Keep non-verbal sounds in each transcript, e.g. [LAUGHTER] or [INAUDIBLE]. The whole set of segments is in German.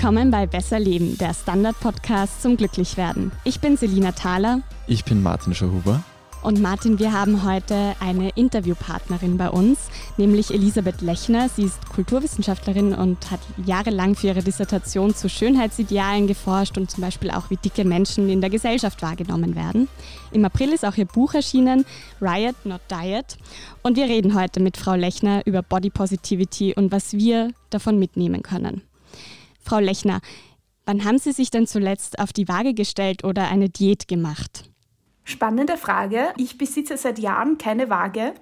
Willkommen bei Besser Leben, der Standard-Podcast zum Glücklichwerden. Ich bin Selina Thaler. Ich bin Martin Schauhuber. Und Martin, wir haben heute eine Interviewpartnerin bei uns, nämlich Elisabeth Lechner. Sie ist Kulturwissenschaftlerin und hat jahrelang für ihre Dissertation zu Schönheitsidealen geforscht und zum Beispiel auch, wie dicke Menschen in der Gesellschaft wahrgenommen werden. Im April ist auch ihr Buch erschienen, Riot, Not Diet. Und wir reden heute mit Frau Lechner über Body Positivity und was wir davon mitnehmen können. Frau Lechner, wann haben Sie sich denn zuletzt auf die Waage gestellt oder eine Diät gemacht? Spannende Frage. Ich besitze seit Jahren keine Waage.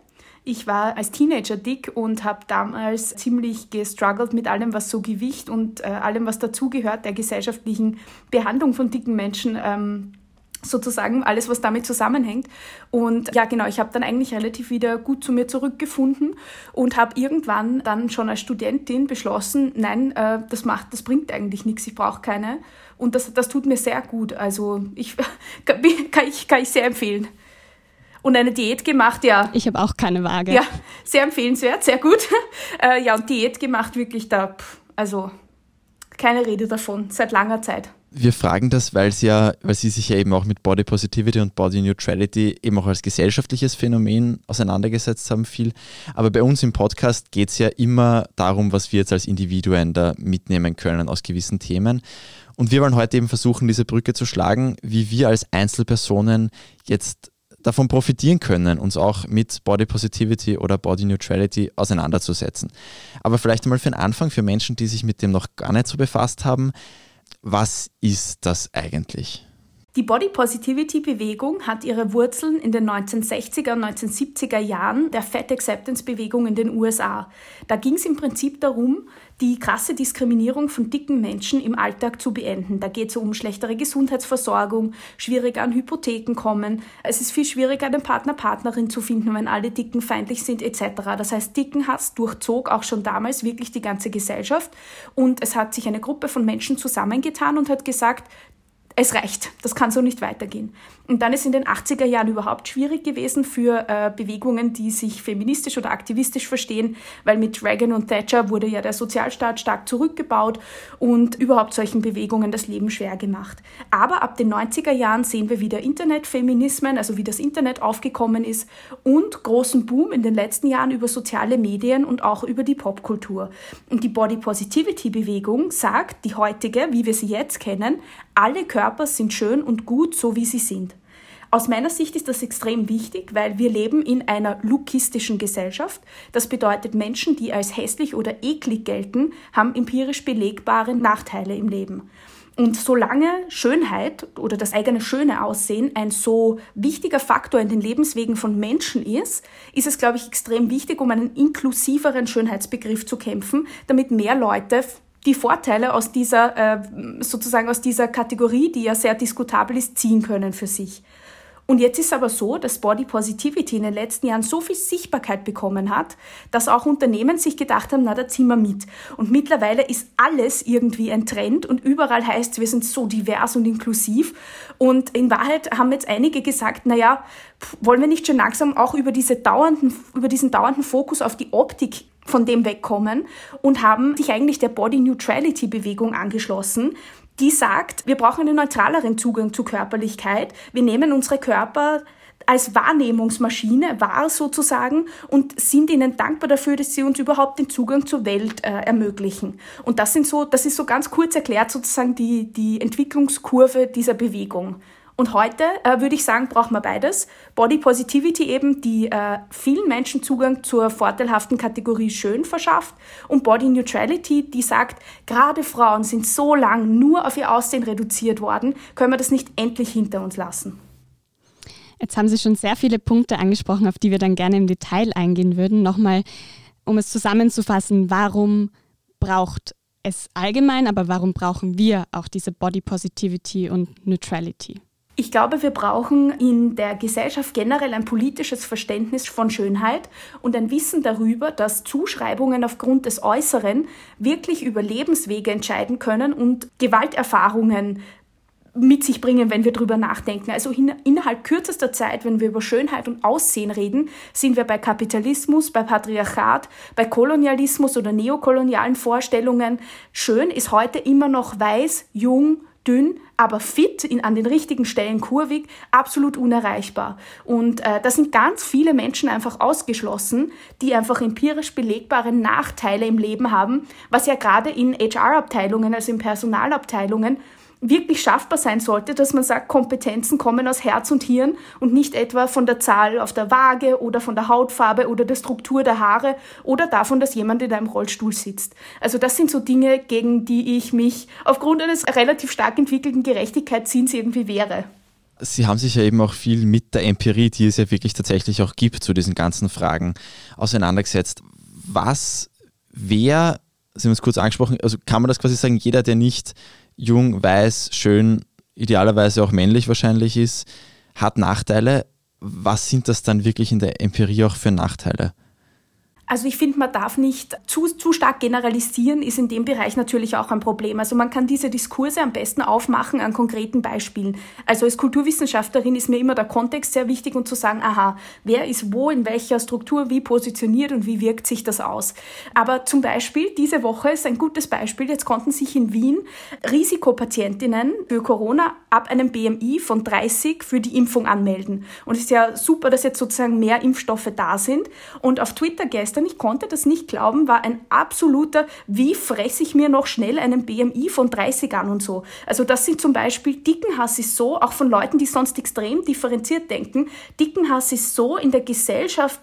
Ich war als Teenager dick und habe damals ziemlich gestruggelt mit allem, was so Gewicht und äh, allem, was dazugehört, der gesellschaftlichen Behandlung von dicken Menschen ähm, sozusagen alles, was damit zusammenhängt. Und ja, genau, ich habe dann eigentlich relativ wieder gut zu mir zurückgefunden und habe irgendwann dann schon als Studentin beschlossen, nein, äh, das macht, das bringt eigentlich nichts, ich brauche keine. Und das, das tut mir sehr gut. Also ich [LAUGHS] kann, ich kann ich sehr empfehlen. Und eine Diät gemacht, ja. Ich habe auch keine Waage. Ja, sehr empfehlenswert, sehr gut. [LAUGHS] Äh, ja, und Diät gemacht wirklich da, also keine Rede davon, seit langer Zeit. Wir fragen das, weil sie ja, weil sie sich ja eben auch mit Body Positivity und Body Neutrality eben auch als gesellschaftliches Phänomen auseinandergesetzt haben viel. Aber bei uns im Podcast geht es ja immer darum, was wir jetzt als Individuen da mitnehmen können aus gewissen Themen. Und wir wollen heute eben versuchen, diese Brücke zu schlagen, wie wir als Einzelpersonen jetzt davon profitieren können, uns auch mit Body Positivity oder Body Neutrality auseinanderzusetzen. Aber vielleicht einmal für den Anfang, für Menschen, die sich mit dem noch gar nicht so befasst haben, was ist das eigentlich? Die Body Positivity Bewegung hat ihre Wurzeln in den 1960er und 1970er Jahren der Fat Acceptance Bewegung in den USA. Da ging es im Prinzip darum, die krasse Diskriminierung von dicken Menschen im Alltag zu beenden. Da geht es um schlechtere Gesundheitsversorgung, schwieriger an Hypotheken kommen. Es ist viel schwieriger, einen Partner, Partnerin zu finden, wenn alle Dicken feindlich sind etc. Das heißt, Dickenhass durchzog auch schon damals wirklich die ganze Gesellschaft und es hat sich eine Gruppe von Menschen zusammengetan und hat gesagt, es reicht, das kann so nicht weitergehen. Und dann ist in den 80er Jahren überhaupt schwierig gewesen für äh, Bewegungen, die sich feministisch oder aktivistisch verstehen, weil mit Reagan und Thatcher wurde ja der Sozialstaat stark zurückgebaut und überhaupt solchen Bewegungen das Leben schwer gemacht. Aber ab den 90er Jahren sehen wir wieder Internetfeminismen, also wie das Internet aufgekommen ist und großen Boom in den letzten Jahren über soziale Medien und auch über die Popkultur. Und die Body Positivity Bewegung sagt, die heutige, wie wir sie jetzt kennen, alle Körper sind schön und gut, so wie sie sind. Aus meiner Sicht ist das extrem wichtig, weil wir leben in einer lookistischen Gesellschaft. Das bedeutet, Menschen, die als hässlich oder eklig gelten, haben empirisch belegbare Nachteile im Leben. Und solange Schönheit oder das eigene schöne Aussehen ein so wichtiger Faktor in den Lebenswegen von Menschen ist, ist es, glaube ich, extrem wichtig, um einen inklusiveren Schönheitsbegriff zu kämpfen, damit mehr Leute die Vorteile aus dieser, äh, sozusagen aus dieser Kategorie, die ja sehr diskutabel ist, ziehen können für sich. Und jetzt ist aber so, dass Body Positivity in den letzten Jahren so viel Sichtbarkeit bekommen hat, dass auch Unternehmen sich gedacht haben, na, da ziehen wir mit. Und mittlerweile ist alles irgendwie ein Trend und überall heißt wir sind so divers und inklusiv. Und in Wahrheit haben jetzt einige gesagt, na ja, wollen wir nicht schon langsam auch über, diese dauernden, über diesen dauernden Fokus auf die Optik von dem wegkommen und haben sich eigentlich der Body Neutrality Bewegung angeschlossen, die sagt, wir brauchen einen neutraleren Zugang zur Körperlichkeit. Wir nehmen unsere Körper als Wahrnehmungsmaschine wahr sozusagen und sind ihnen dankbar dafür, dass sie uns überhaupt den Zugang zur Welt äh, ermöglichen. Und das sind so, das ist so ganz kurz erklärt sozusagen die, die Entwicklungskurve dieser Bewegung. Und heute äh, würde ich sagen, braucht man beides. Body Positivity eben, die äh, vielen Menschen Zugang zur vorteilhaften Kategorie schön verschafft. Und Body Neutrality, die sagt, gerade Frauen sind so lang nur auf ihr Aussehen reduziert worden, können wir das nicht endlich hinter uns lassen. Jetzt haben Sie schon sehr viele Punkte angesprochen, auf die wir dann gerne im Detail eingehen würden. Nochmal, um es zusammenzufassen, warum braucht es allgemein, aber warum brauchen wir auch diese Body Positivity und Neutrality? Ich glaube, wir brauchen in der Gesellschaft generell ein politisches Verständnis von Schönheit und ein Wissen darüber, dass Zuschreibungen aufgrund des Äußeren wirklich über Lebenswege entscheiden können und Gewalterfahrungen mit sich bringen, wenn wir drüber nachdenken. Also in, innerhalb kürzester Zeit, wenn wir über Schönheit und Aussehen reden, sind wir bei Kapitalismus, bei Patriarchat, bei Kolonialismus oder neokolonialen Vorstellungen. Schön ist heute immer noch weiß, jung, dünn, aber fit, in, an den richtigen Stellen kurvig, absolut unerreichbar. Und äh, da sind ganz viele Menschen einfach ausgeschlossen, die einfach empirisch belegbare Nachteile im Leben haben, was ja gerade in HR-Abteilungen, also in Personalabteilungen, wirklich schaffbar sein sollte, dass man sagt, Kompetenzen kommen aus Herz und Hirn und nicht etwa von der Zahl auf der Waage oder von der Hautfarbe oder der Struktur der Haare oder davon, dass jemand in einem Rollstuhl sitzt. Also das sind so Dinge, gegen die ich mich aufgrund eines relativ stark entwickelten Gerechtigkeitssinns irgendwie wehre. Sie haben sich ja eben auch viel mit der Empirie, die es ja wirklich tatsächlich auch gibt, zu diesen ganzen Fragen auseinandergesetzt. Was, wer, Sie haben es kurz angesprochen, also kann man das quasi sagen, jeder, der nicht jung, weiß, schön, idealerweise auch männlich wahrscheinlich ist, hat Nachteile. Was sind das dann wirklich in der Empirie auch für Nachteile? Also ich finde, man darf nicht zu, zu stark generalisieren, ist in dem Bereich natürlich auch ein Problem. Also man kann diese Diskurse am besten aufmachen an konkreten Beispielen. Also als Kulturwissenschaftlerin ist mir immer der Kontext sehr wichtig und zu sagen, aha, wer ist wo, in welcher Struktur, wie positioniert und wie wirkt sich das aus. Aber zum Beispiel, diese Woche ist ein gutes Beispiel, jetzt konnten sich in Wien Risikopatientinnen für Corona ab einem BMI von 30 für die Impfung anmelden. Und es ist ja super, dass jetzt sozusagen mehr Impfstoffe da sind. Und auf Twitter gestern gestern, ich konnte das nicht glauben, war ein absoluter, wie fresse ich mir noch schnell einen BMI von 30 an und so. Also das sind zum Beispiel, Dickenhass ist so, auch von Leuten, die sonst extrem differenziert denken, Dickenhass ist so in der Gesellschaft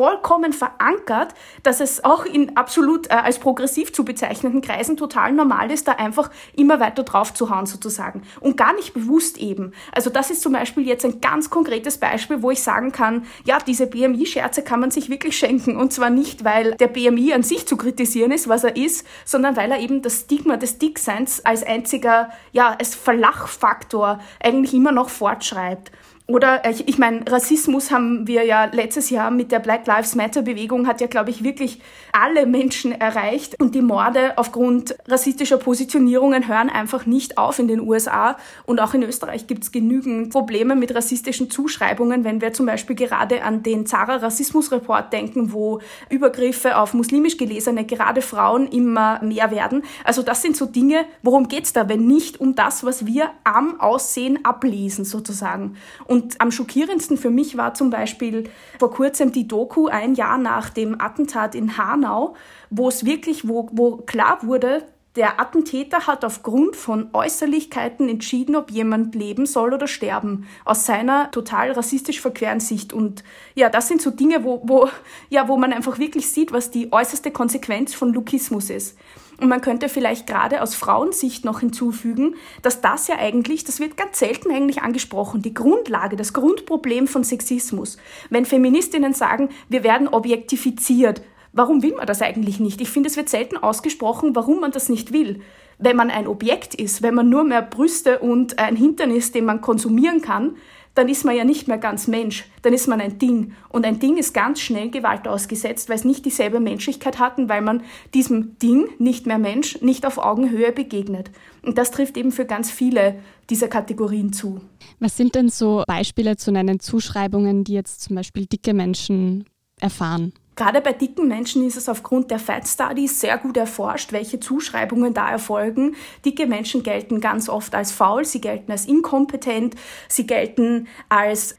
vollkommen verankert, dass es auch in absolut äh, als progressiv zu bezeichneten Kreisen total normal ist, da einfach immer weiter drauf zu hauen sozusagen. Und gar nicht bewusst eben. Also das ist zum Beispiel jetzt ein ganz konkretes Beispiel, wo ich sagen kann, ja, diese BMI-Scherze kann man sich wirklich schenken. Und zwar nicht, weil der BMI an sich zu kritisieren ist, was er ist, sondern weil er eben das Stigma des Dickseins als einziger, ja, als Verlachfaktor eigentlich immer noch fortschreibt. Oder ich, ich meine, Rassismus haben wir ja letztes Jahr mit der Black Lives Matter Bewegung hat ja, glaube ich, wirklich alle Menschen erreicht. Und die Morde aufgrund rassistischer Positionierungen hören einfach nicht auf in den USA. Und auch in Österreich gibt es genügend Probleme mit rassistischen Zuschreibungen, wenn wir zum Beispiel gerade an den Zara Rassismus Report denken, wo Übergriffe auf muslimisch gelesene, gerade Frauen immer mehr werden. Also das sind so Dinge, worum geht's da, wenn nicht um das, was wir am Aussehen ablesen sozusagen. Und und am schockierendsten für mich war zum Beispiel vor kurzem die Doku ein Jahr nach dem Attentat in Hanau, wo es wirklich, wo, wo klar wurde, der Attentäter hat aufgrund von Äußerlichkeiten entschieden, ob jemand leben soll oder sterben, aus seiner total rassistisch verqueren Sicht. Und ja, das sind so Dinge, wo, wo, ja, wo man einfach wirklich sieht, was die äußerste Konsequenz von Lukismus ist. Und man könnte vielleicht gerade aus Frauensicht noch hinzufügen, dass das ja eigentlich, das wird ganz selten eigentlich angesprochen, die Grundlage, das Grundproblem von Sexismus. Wenn Feministinnen sagen, wir werden objektifiziert, warum will man das eigentlich nicht? Ich finde, es wird selten ausgesprochen, warum man das nicht will. Wenn man ein Objekt ist, wenn man nur mehr Brüste und ein Hintern ist, den man konsumieren kann, dann ist man ja nicht mehr ganz Mensch, dann ist man ein Ding. Und ein Ding ist ganz schnell Gewalt ausgesetzt, weil es nicht dieselbe Menschlichkeit hat und weil man diesem Ding, nicht mehr Mensch, nicht auf Augenhöhe begegnet. Und das trifft eben für ganz viele dieser Kategorien zu. Was sind denn so Beispiele zu nennen Zuschreibungen, die jetzt zum Beispiel dicke Menschen erfahren? Gerade bei dicken Menschen ist es aufgrund der Fat Studies sehr gut erforscht, welche Zuschreibungen da erfolgen. Dicke Menschen gelten ganz oft als faul, sie gelten als inkompetent, sie gelten als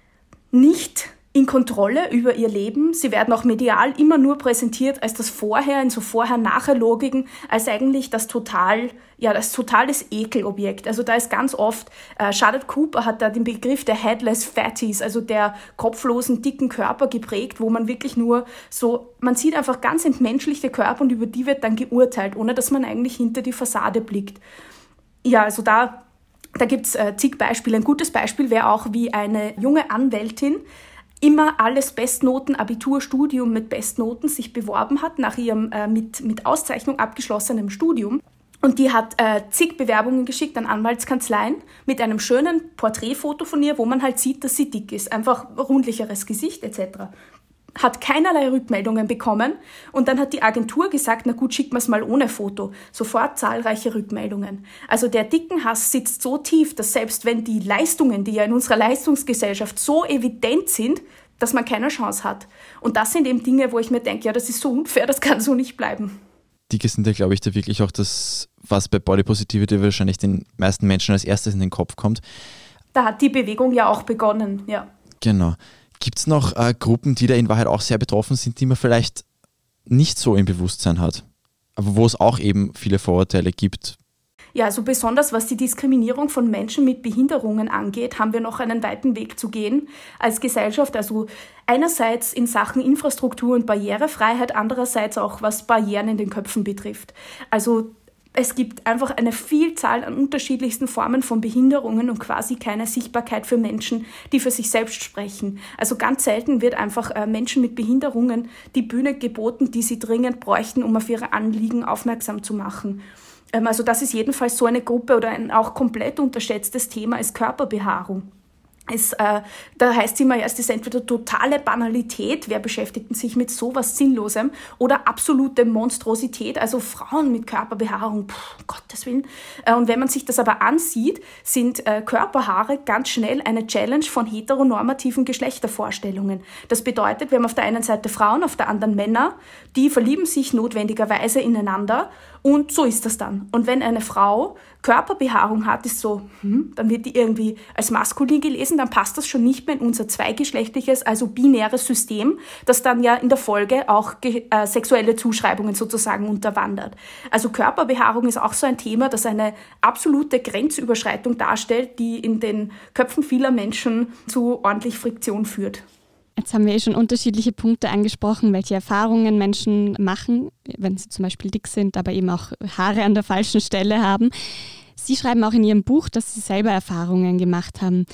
nicht in Kontrolle über ihr Leben. Sie werden auch medial immer nur präsentiert als das Vorher, in so Vorher-Nachher-Logiken, als eigentlich das total, ja, das totales Ekelobjekt. Also da ist ganz oft, äh, Charlotte Cooper hat da den Begriff der Headless Fatties, also der kopflosen, dicken Körper geprägt, wo man wirklich nur so, man sieht einfach ganz entmenschlichte Körper und über die wird dann geurteilt, ohne dass man eigentlich hinter die Fassade blickt. Ja, also da da gibt's äh, zig Beispiele. Ein gutes Beispiel wäre auch, wie eine junge Anwältin immer alles Bestnoten, Abitur, Studium mit Bestnoten sich beworben hat, nach ihrem äh, mit, mit Auszeichnung abgeschlossenen Studium. Und die hat äh, zig Bewerbungen geschickt an Anwaltskanzleien mit einem schönen Porträtfoto von ihr, wo man halt sieht, dass sie dick ist. Einfach rundlicheres Gesicht etc. hat keinerlei Rückmeldungen bekommen und dann hat die Agentur gesagt, na gut, schick mir's mal ohne Foto. Sofort zahlreiche Rückmeldungen. Also der dicken Hass sitzt so tief, dass selbst wenn die Leistungen, die ja in unserer Leistungsgesellschaft so evident sind, dass man keine Chance hat. Und das sind eben Dinge, wo ich mir denke, ja, das ist so unfair, das kann so nicht bleiben. Dicke sind ja, glaube ich, da wirklich auch das, was bei Body Positivity wahrscheinlich den meisten Menschen als erstes in den Kopf kommt. Da hat die Bewegung ja auch begonnen, ja. Genau. Gibt es noch äh, Gruppen, die da in Wahrheit auch sehr betroffen sind, die man vielleicht nicht so im Bewusstsein hat, aber wo es auch eben viele Vorurteile gibt? Ja, also besonders was die Diskriminierung von Menschen mit Behinderungen angeht, haben wir noch einen weiten Weg zu gehen als Gesellschaft. Also einerseits in Sachen Infrastruktur und Barrierefreiheit, andererseits auch was Barrieren in den Köpfen betrifft. Also es gibt einfach eine Vielzahl an unterschiedlichsten Formen von Behinderungen und quasi keine Sichtbarkeit für Menschen, die für sich selbst sprechen. Also ganz selten wird einfach äh, Menschen mit Behinderungen die Bühne geboten, die sie dringend bräuchten, um auf ihre Anliegen aufmerksam zu machen. Ähm, also das ist jedenfalls so eine Gruppe oder ein auch komplett unterschätztes Thema ist Körperbehaarung. Es, äh, da heißt es immer es ist entweder totale Banalität, wer beschäftigt sich mit sowas Sinnlosem, oder absolute Monstrosität, also Frauen mit Körperbehaarung, pff, Gottes Willen. Äh, und wenn man sich das aber ansieht, sind äh, Körperhaare ganz schnell eine Challenge von heteronormativen Geschlechtervorstellungen. Das bedeutet, wir haben auf der einen Seite Frauen, auf der anderen Männer, die verlieben sich notwendigerweise ineinander und so ist das dann. Und wenn eine Frau Körperbehaarung hat, ist so, hm, dann wird die irgendwie als maskulin gelesen, dann passt das schon nicht mehr in unser zweigeschlechtliches, also binäres System, das dann ja in der Folge auch äh, sexuelle Zuschreibungen sozusagen unterwandert. Also Körperbehaarung ist auch so ein Thema, das eine absolute Grenzüberschreitung darstellt, die in den Köpfen vieler Menschen zu ordentlich Friktion führt. Jetzt haben wir eh schon unterschiedliche Punkte angesprochen, welche Erfahrungen Menschen machen, wenn sie zum Beispiel dick sind, aber eben auch Haare an der falschen Stelle haben. Sie schreiben auch in Ihrem Buch, dass Sie selber Erfahrungen gemacht haben.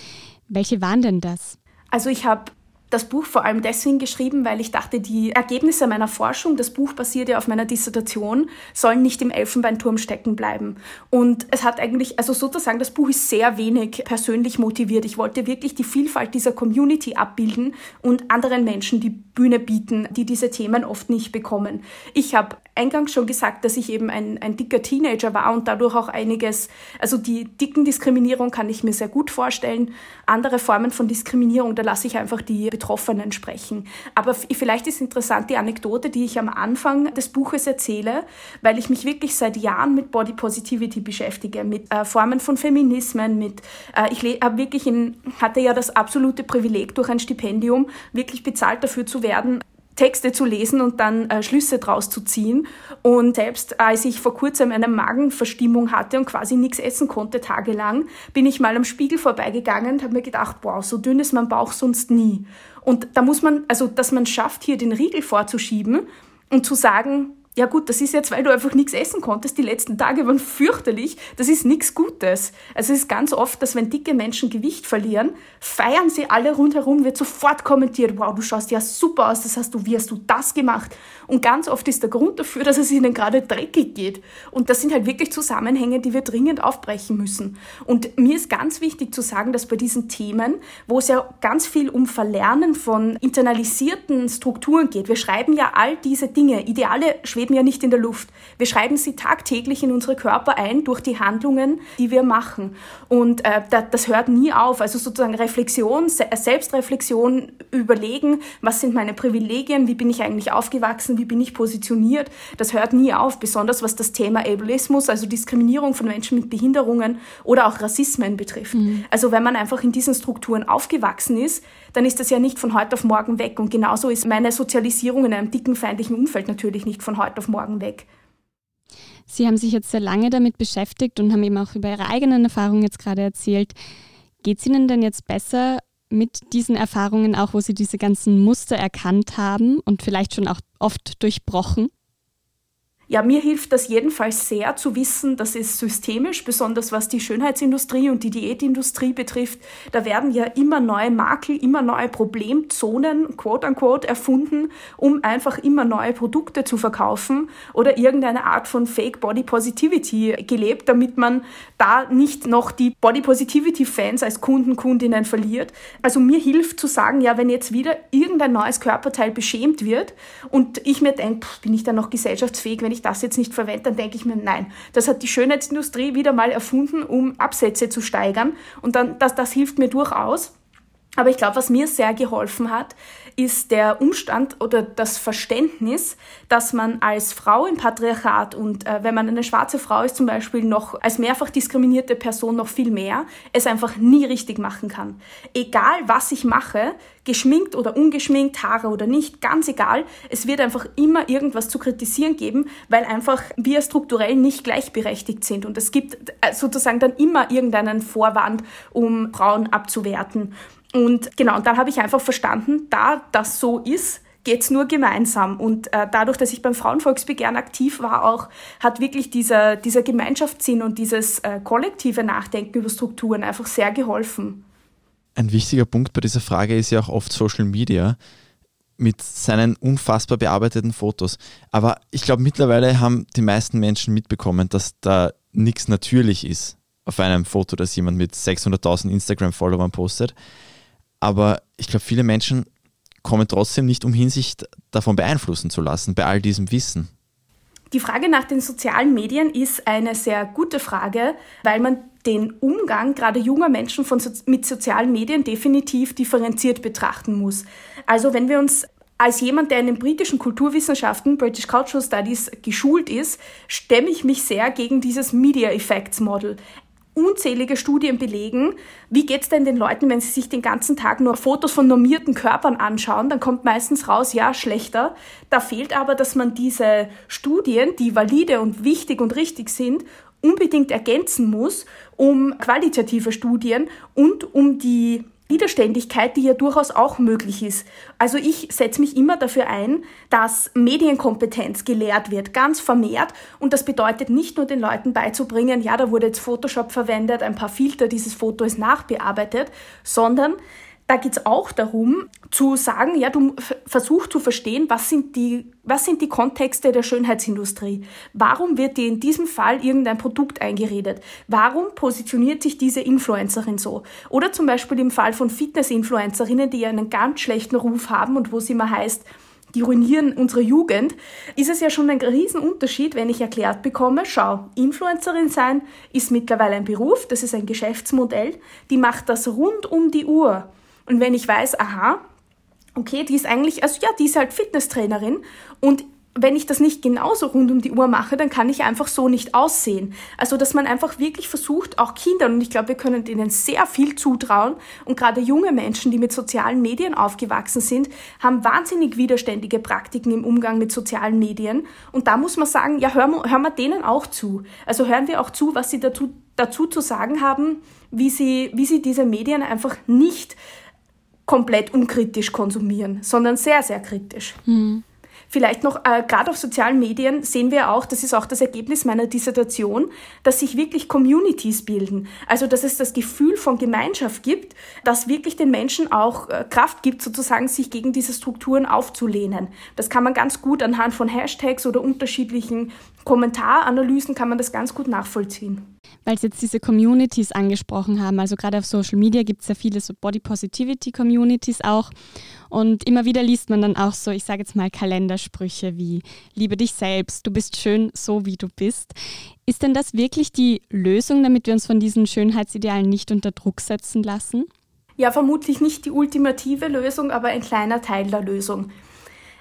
Welche waren denn das? Also ich habe das Buch vor allem deswegen geschrieben, weil ich dachte, die Ergebnisse meiner Forschung, das Buch basiert ja auf meiner Dissertation, sollen nicht im Elfenbeinturm stecken bleiben. Und es hat eigentlich, also sozusagen, das Buch ist sehr wenig persönlich motiviert. Ich wollte wirklich die Vielfalt dieser Community abbilden und anderen Menschen die Bühne bieten, die diese Themen oft nicht bekommen. Ich habe eingangs schon gesagt, dass ich eben ein, ein dicker Teenager war und dadurch auch einiges, also die dicken Diskriminierung kann ich mir sehr gut vorstellen. Andere Formen von Diskriminierung, da lasse ich einfach die Betroffenen sprechen. Aber vielleicht ist interessant die Anekdote, die ich am Anfang des Buches erzähle, weil ich mich wirklich seit Jahren mit Body Positivity beschäftige, mit äh, Formen von Feminismen, mit, äh, ich habe wirklich in, hatte ja das absolute Privileg durch ein Stipendium, wirklich bezahlt dafür zu werden, Texte zu lesen und dann äh, Schlüsse draus zu ziehen. Und selbst als ich vor kurzem eine Magenverstimmung hatte und quasi nichts essen konnte tagelang, bin ich mal am Spiegel vorbeigegangen und habe mir gedacht, wow, so dünn ist mein Bauch sonst nie. Und da muss man, also dass man schafft, hier den Riegel vorzuschieben und zu sagen, ja gut, das ist jetzt, weil du einfach nichts essen konntest. Die letzten Tage waren fürchterlich. Das ist nichts Gutes. Also es ist ganz oft, dass wenn dicke Menschen Gewicht verlieren, feiern sie alle rundherum, wird sofort kommentiert, wow, du schaust ja super aus, das hast du, wie hast du das gemacht? Und ganz oft ist der Grund dafür, dass es ihnen gerade dreckig geht. Und das sind halt wirklich Zusammenhänge, die wir dringend aufbrechen müssen. Und mir ist ganz wichtig zu sagen, dass bei diesen Themen, wo es ja ganz viel um Verlernen von internalisierten Strukturen geht, wir schreiben ja all diese Dinge, Ideale schweben schweben ja nicht in der Luft. Wir schreiben sie tagtäglich in unsere Körper ein durch die Handlungen, die wir machen. Und äh, das hört nie auf. Also sozusagen Reflexion, Selbstreflexion, überlegen, was sind meine Privilegien, wie bin ich eigentlich aufgewachsen, wie bin ich positioniert. Das hört nie auf, besonders was das Thema Ableismus, also Diskriminierung von Menschen mit Behinderungen oder auch Rassismen betrifft. Mhm. Also wenn man einfach in diesen Strukturen aufgewachsen ist, dann ist das ja nicht von heute auf morgen weg. Und genauso ist meine Sozialisierung in einem dicken feindlichen Umfeld natürlich nicht von heute auf morgen weg. Sie haben sich jetzt sehr lange damit beschäftigt und haben eben auch über Ihre eigenen Erfahrungen jetzt gerade erzählt. Geht es Ihnen denn jetzt besser mit diesen Erfahrungen, auch wo Sie diese ganzen Muster erkannt haben und vielleicht schon auch oft durchbrochen? Ja, mir hilft das jedenfalls sehr zu wissen, dass es systemisch, besonders was die Schönheitsindustrie und die Diätindustrie betrifft, da werden ja immer neue Makel, immer neue Problemzonen, quote unquote, erfunden, um einfach immer neue Produkte zu verkaufen oder irgendeine Art von Fake Body Positivity gelebt, damit man da nicht noch die Body Positivity Fans als Kunden, Kundinnen verliert. Also mir hilft zu sagen, ja, wenn jetzt wieder irgendein neues Körperteil beschämt wird und ich mir denke, bin ich dann noch gesellschaftsfähig, wenn ich ich das jetzt nicht verwende, dann denke ich mir, nein, das hat die Schönheitsindustrie wieder mal erfunden, um Absätze zu steigern. Und dann, das, das hilft mir durchaus. Aber ich glaube, was mir sehr geholfen hat, ist der Umstand oder das Verständnis, dass man als Frau im Patriarchat und äh, wenn man eine schwarze Frau ist zum Beispiel noch als mehrfach diskriminierte Person noch viel mehr, es einfach nie richtig machen kann. Egal was ich mache, geschminkt oder ungeschminkt, Haare oder nicht, ganz egal, es wird einfach immer irgendwas zu kritisieren geben, weil einfach wir strukturell nicht gleichberechtigt sind und es gibt äh, sozusagen dann immer irgendeinen Vorwand, um Frauen abzuwerten. Und genau, dann habe ich einfach verstanden, da das so ist, geht es nur gemeinsam. Und äh, dadurch, dass ich beim Frauenvolksbegehren aktiv war, auch hat wirklich dieser, dieser Gemeinschaftssinn und dieses äh, kollektive Nachdenken über Strukturen einfach sehr geholfen. Ein wichtiger Punkt bei dieser Frage ist ja auch oft Social Media mit seinen unfassbar bearbeiteten Fotos. Aber ich glaube, mittlerweile haben die meisten Menschen mitbekommen, dass da nichts natürlich ist auf einem Foto, das jemand mit 600.000 Instagram-Followern postet. Aber ich glaube, viele Menschen kommen trotzdem nicht umhin, sich davon beeinflussen zu lassen, bei all diesem Wissen. Die Frage nach den sozialen Medien ist eine sehr gute Frage, weil man den Umgang gerade junger Menschen von, mit sozialen Medien definitiv differenziert betrachten muss. Also wenn wir uns als jemand, der in den britischen Kulturwissenschaften, British Cultural Studies, geschult ist, stemme ich mich sehr gegen dieses Media Effects Model unzählige Studien belegen, wie geht es denn den Leuten, wenn sie sich den ganzen Tag nur Fotos von normierten Körpern anschauen, dann kommt meistens raus, ja, schlechter. Da fehlt aber, dass man diese Studien, die valide und wichtig und richtig sind, unbedingt ergänzen muss um qualitative Studien und um die Widerständigkeit, die ja durchaus auch möglich ist. Also ich setze mich immer dafür ein, dass Medienkompetenz gelehrt wird, ganz vermehrt. Und das bedeutet nicht nur den Leuten beizubringen, ja, da wurde jetzt Photoshop verwendet, ein paar Filter, dieses Foto ist nachbearbeitet, sondern da geht es auch darum, zu sagen, ja, du versuchst zu verstehen, was sind, die, was sind die Kontexte der Schönheitsindustrie? Warum wird dir in diesem Fall irgendein Produkt eingeredet? Warum positioniert sich diese Influencerin so? Oder zum Beispiel im Fall von Fitness-Influencerinnen, die einen ganz schlechten Ruf haben und wo es immer heißt, die ruinieren unsere Jugend, ist es ja schon ein Riesenunterschied, wenn ich erklärt bekomme, schau, Influencerin sein ist mittlerweile ein Beruf, das ist ein Geschäftsmodell, die macht das rund um die Uhr. Und wenn ich weiß, aha, okay, die ist eigentlich, also ja, die ist halt Fitnesstrainerin und wenn ich das nicht genauso rund um die Uhr mache, dann kann ich einfach so nicht aussehen. Also, dass man einfach wirklich versucht, auch Kindern, und ich glaube, wir können denen sehr viel zutrauen, und gerade junge Menschen, die mit sozialen Medien aufgewachsen sind, haben wahnsinnig widerständige Praktiken im Umgang mit sozialen Medien. Und da muss man sagen, ja, hören, hören wir denen auch zu. Also hören wir auch zu, was sie dazu, dazu zu sagen haben, wie sie, wie sie diese Medien einfach nicht komplett unkritisch konsumieren, sondern sehr, sehr kritisch. Mhm. Vielleicht noch, äh, gerade auf sozialen Medien sehen wir auch, das ist auch das Ergebnis meiner Dissertation, dass sich wirklich Communities bilden. Also, dass es das Gefühl von Gemeinschaft gibt, das wirklich den Menschen auch äh, Kraft gibt, sozusagen sich gegen diese Strukturen aufzulehnen. Das kann man ganz gut anhand von Hashtags oder unterschiedlichen Kommentaranalysen kann man das ganz gut nachvollziehen weil Sie jetzt diese Communities angesprochen haben. Also gerade auf Social Media gibt es ja viele so Body Positivity Communities auch. Und immer wieder liest man dann auch so, ich sage jetzt mal Kalendersprüche wie Liebe dich selbst, du bist schön so wie du bist. Ist denn das wirklich die Lösung, damit wir uns von diesen Schönheitsidealen nicht unter Druck setzen lassen? Ja, vermutlich nicht die ultimative Lösung, aber ein kleiner Teil der Lösung.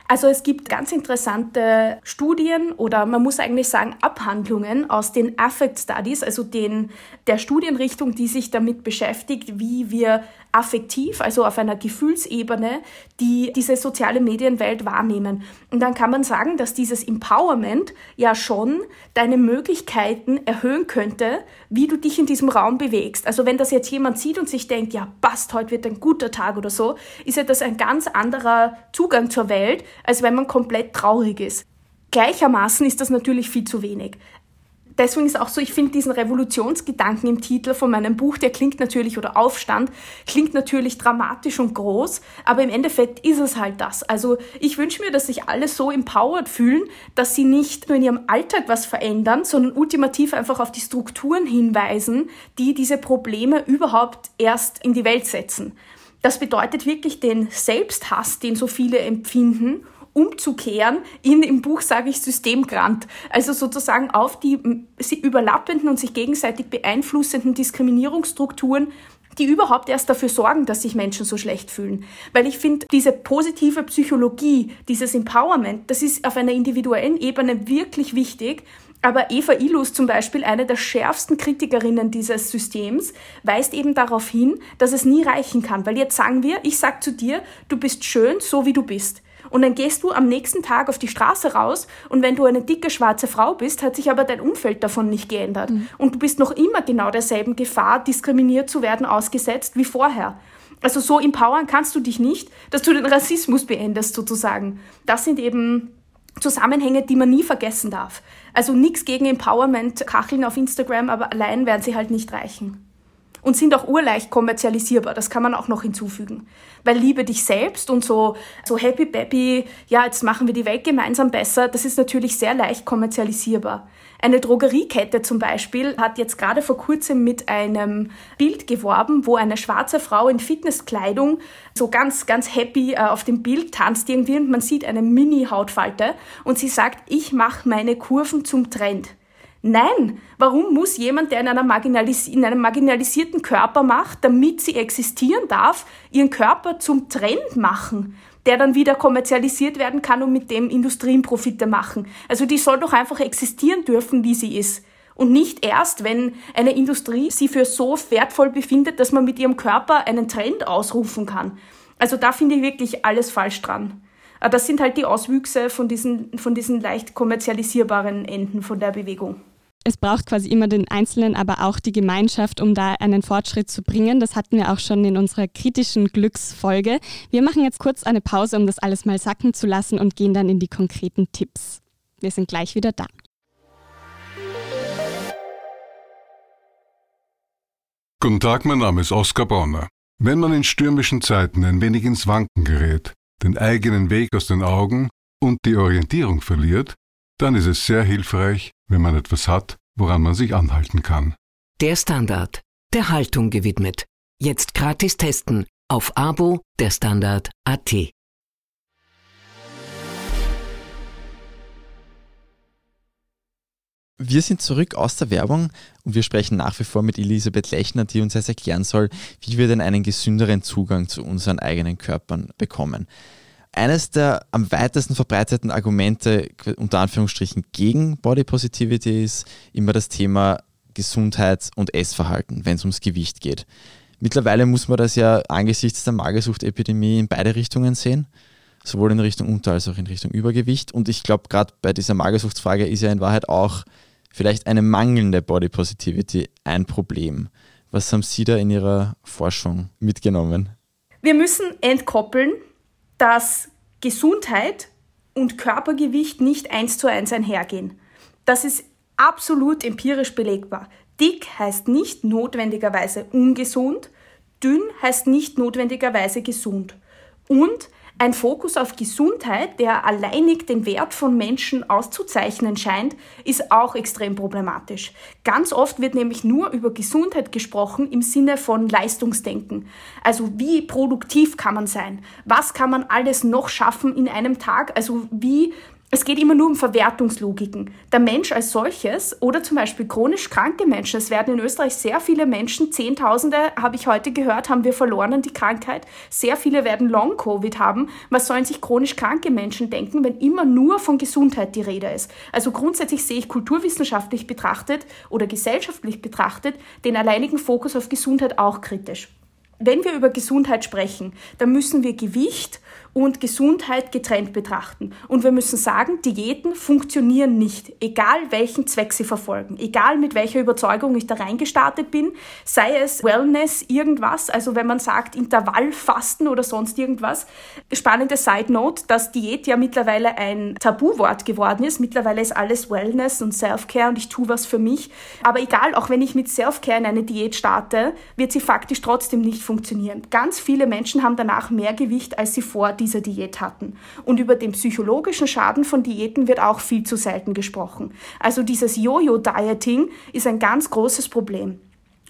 Also es gibt ganz interessante Studien oder man muss eigentlich sagen Abhandlungen aus den Affect Studies, also den, der Studienrichtung, die sich damit beschäftigt, wie wir affektiv, also auf einer Gefühlsebene, die diese soziale Medienwelt wahrnehmen. Und dann kann man sagen, dass dieses Empowerment ja schon deine Möglichkeiten erhöhen könnte, wie du dich in diesem Raum bewegst. Also wenn das jetzt jemand sieht und sich denkt, ja, passt, heute wird ein guter Tag oder so, ist ja das ein ganz anderer Zugang zur Welt, als wenn man komplett traurig ist. Gleichermaßen ist das natürlich viel zu wenig deswegen ist auch so, ich finde diesen Revolutionsgedanken im Titel von meinem Buch, der klingt natürlich, oder Aufstand, klingt natürlich dramatisch und groß, aber im Endeffekt ist es halt das. Also ich wünsche mir, dass sich alle so empowered fühlen, dass sie nicht nur in ihrem Alltag was verändern, sondern ultimativ einfach auf die Strukturen hinweisen, die diese Probleme überhaupt erst in die Welt setzen. Das bedeutet wirklich den Selbsthass, den so viele empfinden umzukehren in, im Buch sage ich Systemgrant. Also sozusagen auf die überlappenden und sich gegenseitig beeinflussenden Diskriminierungsstrukturen die überhaupt erst dafür sorgen, dass sich Menschen so schlecht fühlen. Weil ich finde, diese positive Psychologie, dieses Empowerment, das ist auf einer individuellen Ebene wirklich wichtig. Aber Eva Illus zum Beispiel, eine der schärfsten Kritikerinnen dieses Systems, weist eben darauf hin, dass es nie reichen kann. Weil jetzt sagen wir, ich sag zu dir, du bist schön, so wie du bist. Und dann gehst du am nächsten Tag auf die Straße raus und wenn du eine dicke schwarze Frau bist, hat sich aber dein Umfeld davon nicht geändert. Mhm. Und du bist noch immer genau derselben Gefahr, diskriminiert zu werden, ausgesetzt wie vorher. Also so empowern kannst du dich nicht, dass du den Rassismus beendest sozusagen. Das sind eben Zusammenhänge, die man nie vergessen darf. Also nichts gegen Empowerment, Kacheln auf Instagram, aber allein werden sie halt nicht reichen und sind auch urleicht kommerzialisierbar. Das kann man auch noch hinzufügen. Weil Liebe dich selbst und so, so happy baby, ja, jetzt machen wir die Welt gemeinsam besser, das ist natürlich sehr leicht kommerzialisierbar. Eine Drogeriekette zum Beispiel hat jetzt gerade vor kurzem mit einem Bild geworben, wo eine schwarze Frau in Fitnesskleidung so ganz, ganz happy äh, auf dem Bild tanzt irgendwie und man sieht eine Mini-Hautfalte und sie sagt, ich mache meine Kurven zum Trend. Nein, warum muss jemand, der in, einer marginalis in einem marginalisierten Körper macht, damit sie existieren darf, ihren Körper zum Trend machen, der dann wieder kommerzialisiert werden kann und mit dem Industrien Profite machen? Also die soll doch einfach existieren dürfen, wie sie ist. Und nicht erst, wenn eine Industrie sie für so wertvoll befindet, dass man mit ihrem Körper einen Trend ausrufen kann. Also da finde ich wirklich alles falsch dran. Das sind halt die Auswüchse von diesen, von diesen leicht kommerzialisierbaren Enden von der Bewegung es braucht quasi immer den Einzelnen, aber auch die Gemeinschaft, um da einen Fortschritt zu bringen. Das hatten wir auch schon in unserer kritischen Glücksfolge. Wir machen jetzt kurz eine Pause, um das alles mal sacken zu lassen und gehen dann in die konkreten Tipps. Wir sind gleich wieder da. Guten Tag, mein Name ist Oskar Bonner. Wenn man in stürmischen Zeiten ein wenig ins Wanken gerät, den eigenen Weg aus den Augen und die Orientierung verliert, dann ist es sehr hilfreich, wenn man etwas hat, woran man sich anhalten kann. Der Standard, der Haltung gewidmet. Jetzt gratis testen auf Abo der Standard AT. Wir sind zurück aus der Werbung und wir sprechen nach wie vor mit Elisabeth Lechner, die uns jetzt erklären soll, wie wir denn einen gesünderen Zugang zu unseren eigenen Körpern bekommen eines der am weitesten verbreiteten Argumente unter Anführungsstrichen gegen Body Positivity ist immer das Thema Gesundheit und Essverhalten, wenn es ums Gewicht geht. Mittlerweile muss man das ja angesichts der Magersuchtepidemie in beide Richtungen sehen, sowohl in Richtung Unter- als auch in Richtung Übergewicht. Und ich glaube, gerade bei dieser Magersuchtsfrage ist ja in Wahrheit auch vielleicht eine mangelnde Body Positivity ein Problem. Was haben Sie da in Ihrer Forschung mitgenommen? Wir müssen entkoppeln dass Gesundheit und Körpergewicht nicht eins zu eins einhergehen. Das ist absolut empirisch belegbar. Dick heißt nicht notwendigerweise ungesund, dünn heißt nicht notwendigerweise gesund. Und ein Fokus auf Gesundheit, der alleinig den Wert von Menschen auszuzeichnen scheint, ist auch extrem problematisch. Ganz oft wird nämlich nur über Gesundheit gesprochen im Sinne von Leistungsdenken. Also wie produktiv kann man sein? Was kann man alles noch schaffen in einem Tag? Also wie es geht immer nur um Verwertungslogiken. Der Mensch als solches oder zum Beispiel chronisch kranke Menschen, es werden in Österreich sehr viele Menschen, Zehntausende, habe ich heute gehört, haben wir verloren an die Krankheit. Sehr viele werden Long-Covid haben. Was sollen sich chronisch kranke Menschen denken, wenn immer nur von Gesundheit die Rede ist? Also grundsätzlich sehe ich kulturwissenschaftlich betrachtet oder gesellschaftlich betrachtet den alleinigen Fokus auf Gesundheit auch kritisch. wenn wir über Gesundheit sprechen, dann müssen wir Gewicht und Gesundheit getrennt betrachten. Und wir müssen sagen, Diäten funktionieren nicht, egal welchen Zweck sie verfolgen, egal mit welcher Überzeugung ich da reingestartet bin, sei es Wellness, irgendwas, also wenn man sagt Intervallfasten oder sonst irgendwas. Spannende Side Note, dass Diät ja mittlerweile ein Tabuwort geworden ist. Mittlerweile ist alles Wellness und Self-Care und ich tue was für mich. Aber egal, auch wenn ich mit Self-Care in eine Diät starte, wird sie faktisch trotzdem nicht funktionieren. Ganz viele Menschen haben danach mehr Gewicht, als sie vor dieser Diät hatten. Und über den psychologischen Schaden von Diäten wird auch viel zu selten gesprochen. Also dieses Jojo-Dieting ist ein ganz großes Problem.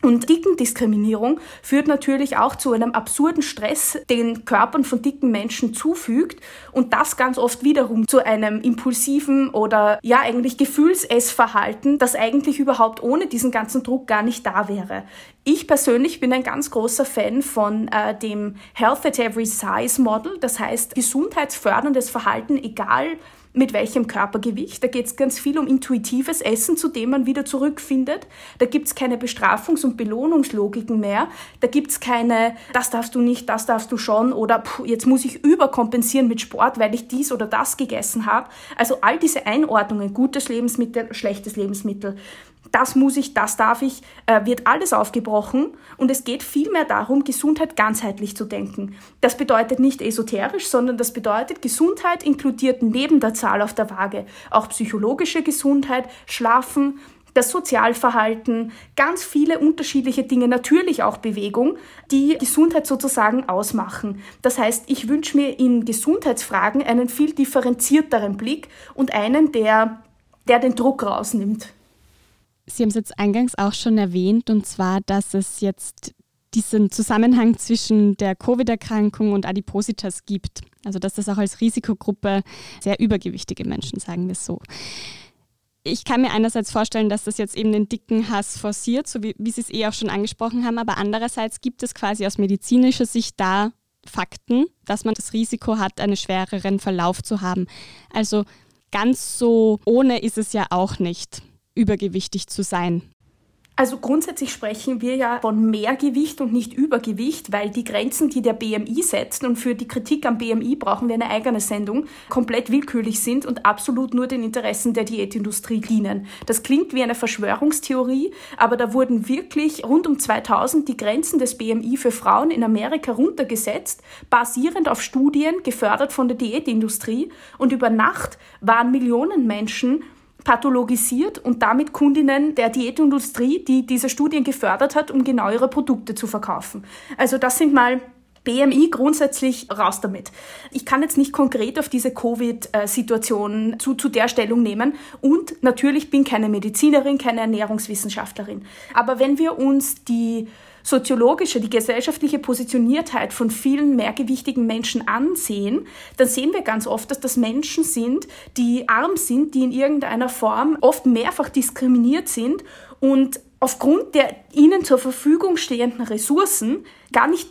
Und Dickendiskriminierung führt natürlich auch zu einem absurden Stress, den Körpern von dicken Menschen zufügt und das ganz oft wiederum zu einem impulsiven oder ja eigentlich Gefühlsessverhalten, das eigentlich überhaupt ohne diesen ganzen Druck gar nicht da wäre. Ich persönlich bin ein ganz großer Fan von äh, dem Health at Every Size Model, das heißt gesundheitsförderndes Verhalten, egal mit welchem Körpergewicht. Da geht es ganz viel um intuitives Essen, zu dem man wieder zurückfindet. Da gibt es keine Bestrafungs- und Belohnungslogiken mehr. Da gibt es keine, das darfst du nicht, das darfst du schon oder puh, jetzt muss ich überkompensieren mit Sport, weil ich dies oder das gegessen habe. Also all diese Einordnungen, gutes Lebensmittel, schlechtes Lebensmittel, das muss ich, das darf ich, äh, wird alles aufgebrochen und es geht vielmehr darum, Gesundheit ganzheitlich zu denken. Das bedeutet nicht esoterisch, sondern das bedeutet, Gesundheit inkludiert neben der Zahl auf der Waage auch psychologische Gesundheit, Schlafen, das Sozialverhalten, ganz viele unterschiedliche Dinge, natürlich auch Bewegung, die Gesundheit sozusagen ausmachen. Das heißt, ich wünsche mir in Gesundheitsfragen einen viel differenzierteren Blick und einen, der, der den Druck rausnimmt. Sie haben es jetzt eingangs auch schon erwähnt, und zwar, dass es jetzt diesen Zusammenhang zwischen der Covid-Erkrankung und Adipositas gibt. Also dass das auch als Risikogruppe sehr übergewichtige Menschen, sagen wir es so. Ich kann mir einerseits vorstellen, dass das jetzt eben den dicken Hass forciert, so wie, wie Sie es eh auch schon angesprochen haben, aber andererseits gibt es quasi aus medizinischer Sicht da Fakten, dass man das Risiko hat, einen schwereren Verlauf zu haben. Also ganz so ohne ist es ja auch nicht übergewichtig zu sein. Also grundsätzlich sprechen wir ja von Mehrgewicht und nicht Übergewicht, weil die Grenzen, die der BMI setzt, und für die Kritik am BMI brauchen wir eine eigene Sendung, komplett willkürlich sind und absolut nur den Interessen der Diätindustrie dienen. Das klingt wie eine Verschwörungstheorie, aber da wurden wirklich rund um 2000 die Grenzen des BMI für Frauen in Amerika runtergesetzt, basierend auf Studien gefördert von der Diätindustrie und über Nacht waren Millionen Menschen pathologisiert und damit Kundinnen der Diätindustrie, die diese Studien gefördert hat, um genau ihre Produkte zu verkaufen. Also das sind mal BMI grundsätzlich raus damit. Ich kann jetzt nicht konkret auf diese Covid-Situation zu, zu der Stellung nehmen und natürlich bin keine Medizinerin, keine Ernährungswissenschaftlerin. Aber wenn wir uns die soziologische, die gesellschaftliche Positioniertheit von vielen mehrgewichtigen Menschen ansehen, dann sehen wir ganz oft, dass das Menschen sind, die arm sind, die in irgendeiner Form oft mehrfach diskriminiert sind und aufgrund der ihnen zur Verfügung stehenden Ressourcen gar nicht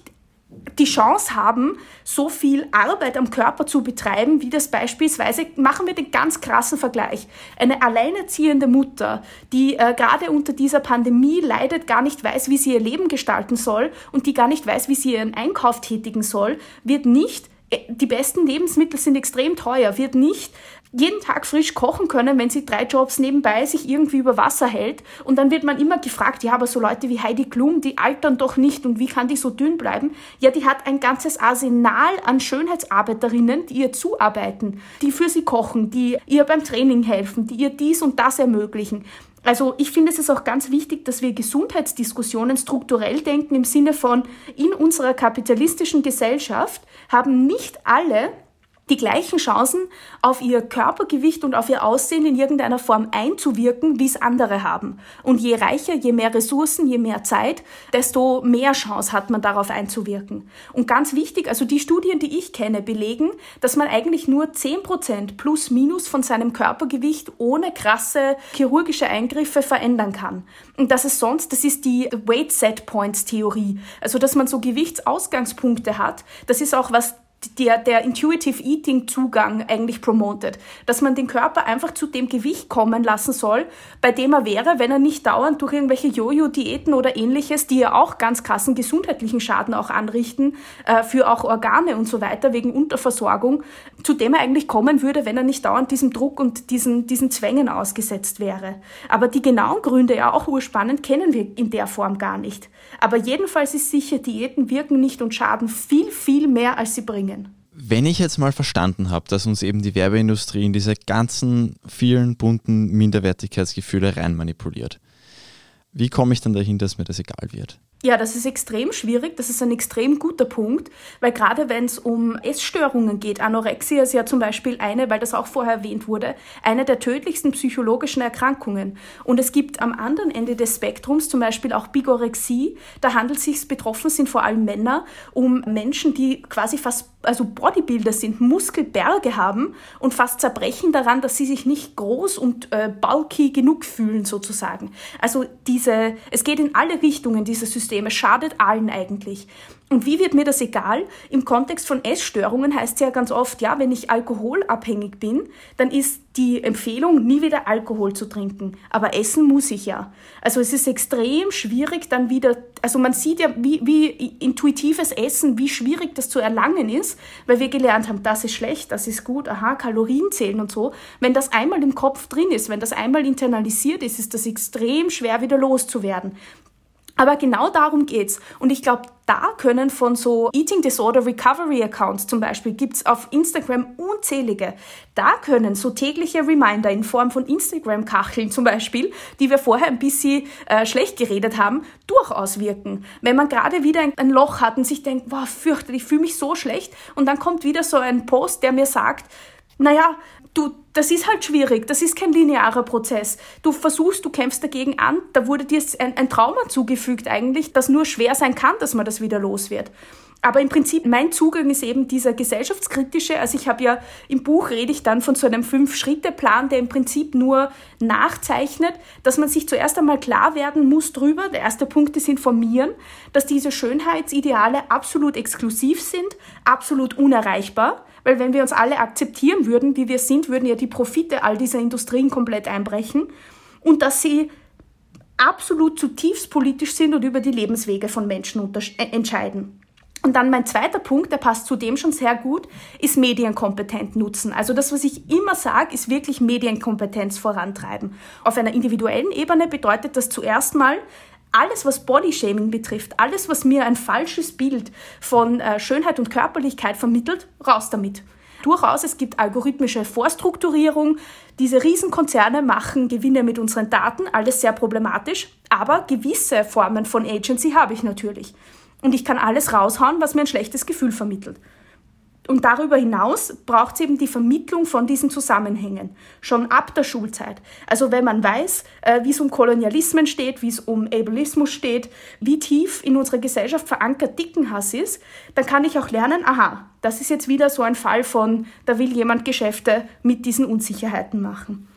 die Chance haben, so viel Arbeit am Körper zu betreiben, wie das beispielsweise, machen wir den ganz krassen Vergleich, eine alleinerziehende Mutter, die äh, gerade unter dieser Pandemie leidet, gar nicht weiß, wie sie ihr Leben gestalten soll und die gar nicht weiß, wie sie ihren Einkauf tätigen soll, wird nicht äh, die besten Lebensmittel sind extrem teuer, wird nicht jeden Tag frisch kochen können, wenn sie drei Jobs nebenbei sich irgendwie über Wasser hält. Und dann wird man immer gefragt, ja, aber so Leute wie Heidi Klum, die altern doch nicht und wie kann die so dünn bleiben? Ja, die hat ein ganzes Arsenal an Schönheitsarbeiterinnen, die ihr zuarbeiten, die für sie kochen, die ihr beim Training helfen, die ihr dies und das ermöglichen. Also ich finde es ist auch ganz wichtig, dass wir Gesundheitsdiskussionen strukturell denken im Sinne von, in unserer kapitalistischen Gesellschaft haben nicht alle die gleichen Chancen auf ihr Körpergewicht und auf ihr Aussehen in irgendeiner Form einzuwirken, wie es andere haben. Und je reicher, je mehr Ressourcen, je mehr Zeit, desto mehr Chance hat man darauf einzuwirken. Und ganz wichtig, also die Studien, die ich kenne, belegen, dass man eigentlich nur 10% plus minus von seinem Körpergewicht ohne krasse chirurgische Eingriffe verändern kann. Und das ist sonst, das ist die Weight Set Points Theorie. Also, dass man so Gewichtsausgangspunkte hat. Das ist auch was der, der Intuitive Eating Zugang eigentlich promotet, dass man den Körper einfach zu dem Gewicht kommen lassen soll, bei dem er wäre, wenn er nicht dauernd durch irgendwelche Jojo-Diäten oder ähnliches, die ja auch ganz krassen gesundheitlichen Schaden auch anrichten, äh, für auch Organe und so weiter, wegen Unterversorgung, zu dem er eigentlich kommen würde, wenn er nicht dauernd diesem Druck und diesen, diesen Zwängen ausgesetzt wäre. Aber die genauen Gründe, ja auch urspannend, kennen wir in der Form gar nicht. Aber jedenfalls ist sicher, Diäten wirken nicht und schaden viel, viel mehr, als sie bringen. Wenn ich jetzt mal verstanden habe, dass uns eben die Werbeindustrie in diese ganzen vielen bunten Minderwertigkeitsgefühle rein manipuliert, wie komme ich dann dahin, dass mir das egal wird? Ja, das ist extrem schwierig. Das ist ein extrem guter Punkt, weil gerade wenn es um Essstörungen geht, Anorexia ist ja zum Beispiel eine, weil das auch vorher erwähnt wurde, eine der tödlichsten psychologischen Erkrankungen. Und es gibt am anderen Ende des Spektrums zum Beispiel auch Bigorexie. Da handelt es sich, betroffen sind vor allem Männer, um Menschen, die quasi fast also Bodybuilder sind, Muskelberge haben und fast zerbrechen daran, dass sie sich nicht groß und äh, bulky genug fühlen sozusagen. Also diese, es geht in alle Richtungen, dieses System Es schadet allen eigentlich. Und wie wird mir das egal? Im Kontext von Essstörungen heißt es ja ganz oft, ja, wenn ich alkoholabhängig bin, dann ist die Empfehlung, nie wieder Alkohol zu trinken. Aber essen muss ich ja. Also es ist extrem schwierig dann wieder, also man sieht ja, wie, wie intuitives Essen, wie schwierig das zu erlangen ist, weil wir gelernt haben, das ist schlecht, das ist gut, aha, Kalorien zählen und so. Wenn das einmal im Kopf drin ist, wenn das einmal internalisiert ist, ist das extrem schwer wieder loszuwerden. Aber genau darum geht's. Und ich glaube, da können von so Eating Disorder Recovery Accounts zum Beispiel, gibt's auf Instagram unzählige. Da können so tägliche Reminder in Form von Instagram-Kacheln zum Beispiel, die wir vorher ein bisschen äh, schlecht geredet haben, durchaus wirken. Wenn man gerade wieder ein, ein Loch hat und sich denkt, wow, fürchterlich, ich fühle mich so schlecht und dann kommt wieder so ein Post, der mir sagt, naja, du, das ist halt schwierig, das ist kein linearer Prozess. Du versuchst, du kämpfst dagegen an, da wurde dir ein, ein Trauma zugefügt eigentlich, das nur schwer sein kann, dass man das wieder los wird. Aber im Prinzip, mein Zugang ist eben dieser gesellschaftskritische. Also ich habe ja im Buch rede ich dann von so einem Fünf-Schritte-Plan, der im Prinzip nur nachzeichnet, dass man sich zuerst einmal klar werden muss drüber. Der erste Punkt ist informieren, dass diese Schönheitsideale absolut exklusiv sind, absolut unerreichbar weil wenn wir uns alle akzeptieren würden, wie wir sind, würden ja die Profite all dieser Industrien komplett einbrechen und dass sie absolut zutiefst politisch sind und über die Lebenswege von Menschen äh, entscheiden. Und dann mein zweiter Punkt, der passt zu dem schon sehr gut, ist medienkompetent nutzen. Also das, was ich immer sage, ist wirklich Medienkompetenz vorantreiben. Auf einer individuellen Ebene bedeutet das zuerst mal alles, was Bodyshaming betrifft, alles, was mir ein falsches Bild von äh, Schönheit und Körperlichkeit vermittelt, raus damit. Durchaus, es gibt algorithmische Vorstrukturierung. Diese Riesenkonzerne machen Gewinne mit unseren Daten, alles sehr problematisch. Aber gewisse Formen von Agency habe ich natürlich. Und ich kann alles raushauen, was mir ein schlechtes Gefühl vermittelt. Und darüber hinaus braucht es eben die Vermittlung von diesen Zusammenhängen, schon ab der Schulzeit. Also wenn man weiß, äh, wie es um Kolonialismen steht, wie es um Ableismus steht, wie tief in unserer Gesellschaft verankert Dickenhass ist, dann kann ich auch lernen, aha, das ist jetzt wieder so ein Fall von, da will jemand Geschäfte mit diesen Unsicherheiten machen.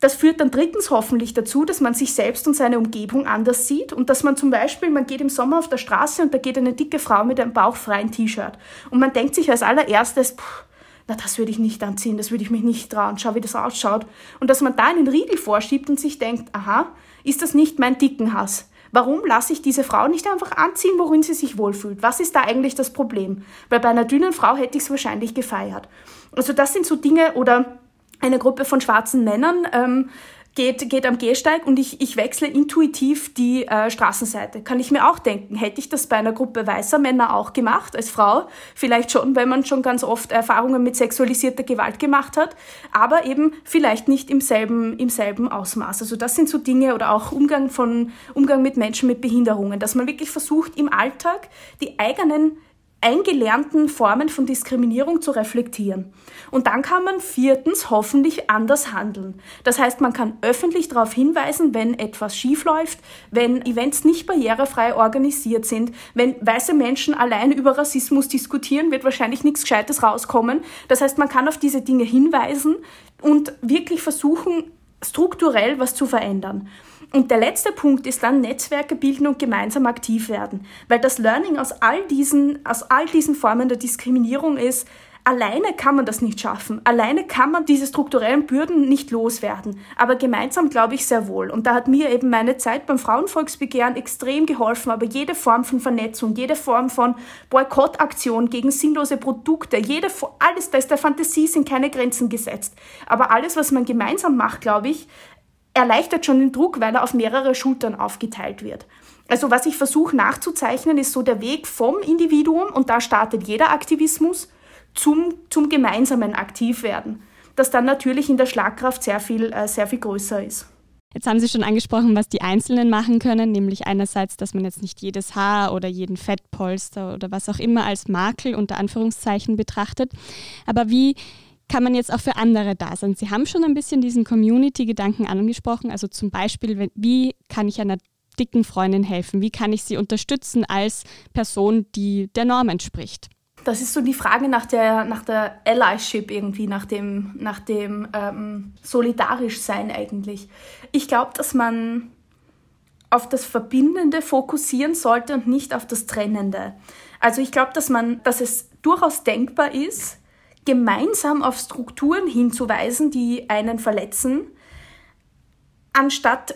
Das führt dann drittens hoffentlich dazu, dass man sich selbst und seine Umgebung anders sieht und dass man zum Beispiel, man geht im Sommer auf der Straße und da geht eine dicke Frau mit einem bauchfreien T-Shirt und man denkt sich als allererstes, pff, na, das würde ich nicht anziehen, das würde ich mich nicht trauen, schau, wie das ausschaut. Und dass man da einen Riegel vorschiebt und sich denkt, aha, ist das nicht mein dicken Hass? Warum lasse ich diese Frau nicht einfach anziehen, worin sie sich wohlfühlt? Was ist da eigentlich das Problem? Weil bei einer dünnen Frau hätte ich es wahrscheinlich gefeiert. Also das sind so Dinge oder eine Gruppe von schwarzen Männern ähm, geht, geht am Gehsteig und ich, ich wechsle intuitiv die äh, Straßenseite. Kann ich mir auch denken, hätte ich das bei einer Gruppe weißer Männer auch gemacht, als Frau, vielleicht schon, weil man schon ganz oft Erfahrungen mit sexualisierter Gewalt gemacht hat, aber eben vielleicht nicht im selben, im selben Ausmaß. Also das sind so Dinge oder auch Umgang, von, Umgang mit Menschen mit Behinderungen, dass man wirklich versucht, im Alltag die eigenen eingelernten Formen von Diskriminierung zu reflektieren. Und dann kann man viertens hoffentlich anders handeln. Das heißt, man kann öffentlich darauf hinweisen, wenn etwas schiefläuft, wenn Events nicht barrierefrei organisiert sind, wenn weiße Menschen allein über Rassismus diskutieren, wird wahrscheinlich nichts Gescheites rauskommen. Das heißt, man kann auf diese Dinge hinweisen und wirklich versuchen, strukturell was zu verändern. Und der letzte Punkt ist dann Netzwerke bilden und gemeinsam aktiv werden. Weil das Learning aus all diesen, aus all diesen Formen der Diskriminierung ist, Alleine kann man das nicht schaffen. Alleine kann man diese strukturellen Bürden nicht loswerden. Aber gemeinsam glaube ich sehr wohl. Und da hat mir eben meine Zeit beim Frauenvolksbegehren extrem geholfen. Aber jede Form von Vernetzung, jede Form von Boykottaktion gegen sinnlose Produkte, jede, alles, da ist der Fantasie sind keine Grenzen gesetzt. Aber alles, was man gemeinsam macht, glaube ich, erleichtert schon den Druck, weil er auf mehrere Schultern aufgeteilt wird. Also was ich versuche nachzuzeichnen, ist so der Weg vom Individuum und da startet jeder Aktivismus zum, zum gemeinsamen Aktivwerden, das dann natürlich in der Schlagkraft sehr viel, äh, sehr viel größer ist. Jetzt haben Sie schon angesprochen, was die Einzelnen machen können, nämlich einerseits, dass man jetzt nicht jedes Haar oder jeden Fettpolster oder was auch immer als Makel unter Anführungszeichen betrachtet. Aber wie kann man jetzt auch für andere da sein? Sie haben schon ein bisschen diesen Community-Gedanken angesprochen, also zum Beispiel, wie kann ich einer dicken Freundin helfen? Wie kann ich sie unterstützen als Person, die der Norm entspricht? Das ist so die Frage nach der, nach der Allyship irgendwie, nach dem, nach dem ähm, Solidarisch-Sein eigentlich. Ich glaube, dass man auf das Verbindende fokussieren sollte und nicht auf das Trennende. Also ich glaube, dass man, dass es durchaus denkbar ist, gemeinsam auf Strukturen hinzuweisen, die einen verletzen, anstatt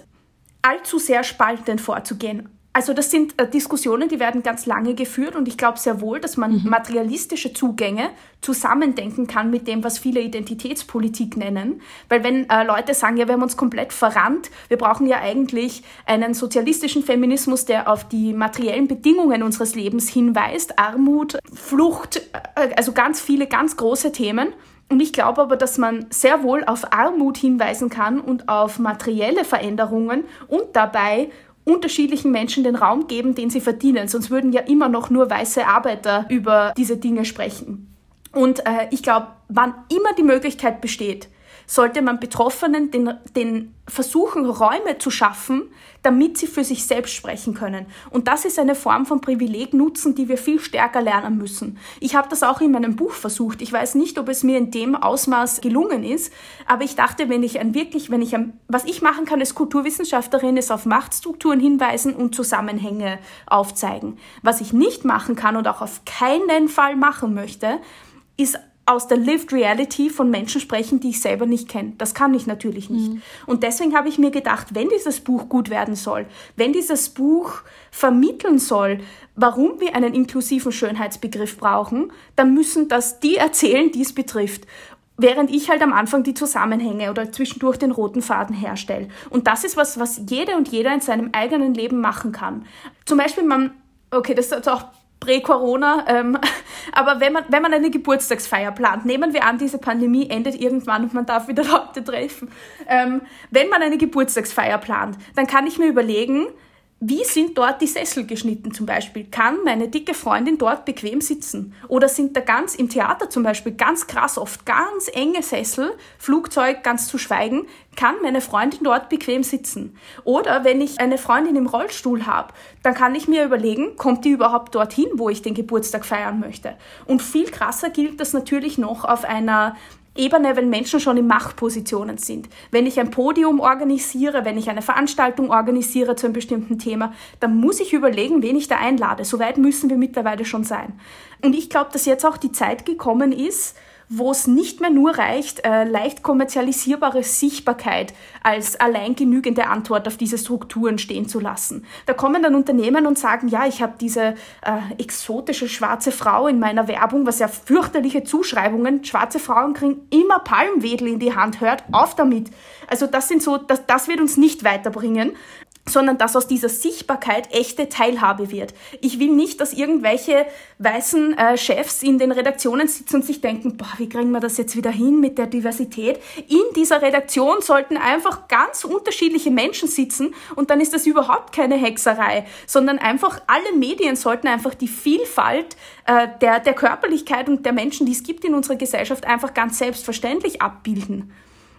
allzu sehr spaltend vorzugehen. Also das sind äh, Diskussionen, die werden ganz lange geführt und ich glaube sehr wohl, dass man mhm. materialistische Zugänge zusammendenken kann mit dem, was viele Identitätspolitik nennen. Weil wenn äh, Leute sagen, ja, wir haben uns komplett verrannt, wir brauchen ja eigentlich einen sozialistischen Feminismus, der auf die materiellen Bedingungen unseres Lebens hinweist, Armut, Flucht, äh, also ganz viele ganz große Themen. Und ich glaube aber, dass man sehr wohl auf Armut hinweisen kann und auf materielle Veränderungen und dabei unterschiedlichen Menschen den Raum geben, den sie verdienen. Sonst würden ja immer noch nur weiße Arbeiter über diese Dinge sprechen. Und äh, ich glaube, wann immer die Möglichkeit besteht, sollte man Betroffenen den, den versuchen, Räume zu schaffen, damit sie für sich selbst sprechen können. Und das ist eine Form von Privileg nutzen, die wir viel stärker lernen müssen. Ich habe das auch in meinem Buch versucht. Ich weiß nicht, ob es mir in dem Ausmaß gelungen ist, aber ich dachte, wenn ich ein wirklich, wenn ich ein, was ich machen kann als Kulturwissenschaftlerin, ist auf Machtstrukturen hinweisen und Zusammenhänge aufzeigen. Was ich nicht machen kann und auch auf keinen Fall machen möchte, ist aus der Lived Reality von Menschen sprechen, die ich selber nicht kenne. Das kann ich natürlich nicht. Mhm. Und deswegen habe ich mir gedacht, wenn dieses Buch gut werden soll, wenn dieses Buch vermitteln soll, warum wir einen inklusiven Schönheitsbegriff brauchen, dann müssen das die erzählen, die es betrifft. Während ich halt am Anfang die Zusammenhänge oder zwischendurch den roten Faden herstelle. Und das ist was, was jede und jeder in seinem eigenen Leben machen kann. Zum Beispiel man, okay, das ist auch Prä-Corona. Ähm, [LAUGHS] aber wenn man, wenn man eine Geburtstagsfeier plant, nehmen wir an, diese Pandemie endet irgendwann und man darf wieder [LAUGHS] Leute treffen. Ähm, wenn man eine Geburtstagsfeier plant, dann kann ich mir überlegen, wie sind dort die Sessel geschnitten zum Beispiel? Kann meine dicke Freundin dort bequem sitzen? Oder sind da ganz im Theater zum Beispiel ganz krass oft ganz enge Sessel, Flugzeug ganz zu schweigen, kann meine Freundin dort bequem sitzen? Oder wenn ich eine Freundin im Rollstuhl habe, dann kann ich mir überlegen, kommt die überhaupt dorthin, wo ich den Geburtstag feiern möchte? Und viel krasser gilt das natürlich noch auf einer Ebene, wenn Menschen schon in Machtpositionen sind. Wenn ich ein Podium organisiere, wenn ich eine Veranstaltung organisiere zu einem bestimmten Thema, dann muss ich überlegen, wen ich da einlade. Soweit müssen wir mittlerweile schon sein. Und ich glaube, dass jetzt auch die Zeit gekommen ist, wo es nicht mehr nur reicht, äh, leicht kommerzialisierbare Sichtbarkeit als allein genügende Antwort auf diese Strukturen stehen zu lassen. Da kommen dann Unternehmen und sagen, ja, ich habe diese äh, exotische schwarze Frau in meiner Werbung, was ja fürchterliche Zuschreibungen, schwarze Frauen kriegen immer Palmwedel in die Hand, hört auf damit. Also das sind so, das, das wird uns nicht weiterbringen sondern dass aus dieser Sichtbarkeit echte Teilhabe wird. Ich will nicht, dass irgendwelche weißen äh, Chefs in den Redaktionen sitzen und sich denken, boah, wie kriegen wir das jetzt wieder hin mit der Diversität? In dieser Redaktion sollten einfach ganz unterschiedliche Menschen sitzen und dann ist das überhaupt keine Hexerei, sondern einfach alle Medien sollten einfach die Vielfalt äh, der, der Körperlichkeit und der Menschen, die es gibt in unserer Gesellschaft, einfach ganz selbstverständlich abbilden.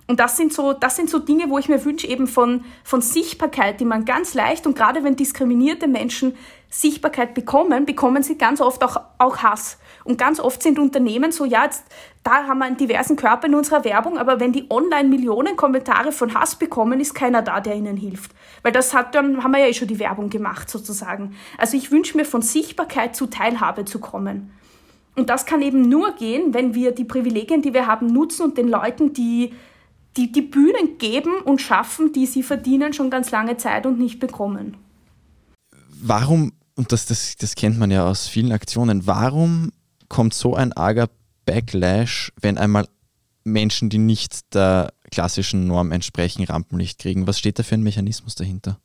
Und das sind so, das sind so Dinge, wo ich mir wünsche, eben von, von Sichtbarkeit, die man ganz leicht und gerade wenn diskriminierte Menschen Sichtbarkeit bekommen, bekommen sie ganz oft auch, auch Hass. Und ganz oft sind Unternehmen so, ja, jetzt, da haben wir einen diversen Körper in unserer Werbung, aber wenn die online Millionen Kommentare von Hass bekommen, ist keiner da, der ihnen hilft. Weil das hat dann, haben wir ja eh schon die Werbung gemacht, sozusagen. Also ich wünsche mir von Sichtbarkeit zu Teilhabe zu kommen. Und das kann eben nur gehen, wenn wir die Privilegien, die wir haben, nutzen und den Leuten, die die, die Bühnen geben und schaffen, die sie verdienen, schon ganz lange Zeit und nicht bekommen. Warum, und das, das, das kennt man ja aus vielen Aktionen, warum kommt so ein arger Backlash, wenn einmal Menschen, die nicht der klassischen Norm entsprechen, Rampenlicht kriegen? Was steht da für ein Mechanismus dahinter?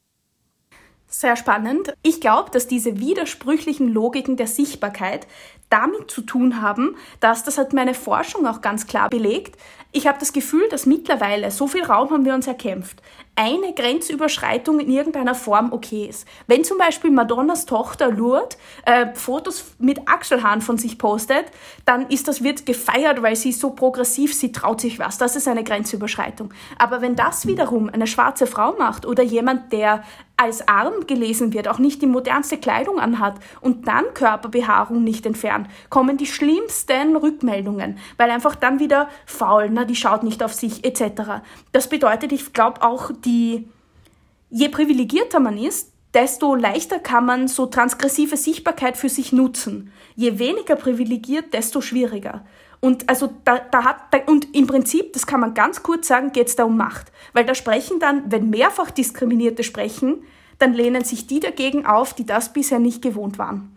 Sehr spannend. Ich glaube, dass diese widersprüchlichen Logiken der Sichtbarkeit damit zu tun haben, dass, das hat meine Forschung auch ganz klar belegt, ich habe das Gefühl, dass mittlerweile, so viel Raum haben wir uns erkämpft, eine Grenzüberschreitung in irgendeiner Form okay ist. Wenn zum Beispiel Madonnas Tochter Lourdes äh, Fotos mit Achselhaaren von sich postet, dann ist das, wird gefeiert, weil sie ist so progressiv, sie traut sich was. Das ist eine Grenzüberschreitung. Aber wenn das wiederum eine schwarze Frau macht oder jemand, der als arm gelesen wird, auch nicht die modernste Kleidung anhat und dann Körperbehaarung nicht entfernt, kommen die schlimmsten Rückmeldungen, weil einfach dann wieder faul, na, die schaut nicht auf sich etc. Das bedeutet, ich glaube auch die, je privilegierter man ist, desto leichter kann man so transgressive Sichtbarkeit für sich nutzen. Je weniger privilegiert, desto schwieriger. Und also da, da hat da, und im Prinzip, das kann man ganz kurz sagen, geht es da um Macht, weil da sprechen dann, wenn mehrfach Diskriminierte sprechen, dann lehnen sich die dagegen auf, die das bisher nicht gewohnt waren.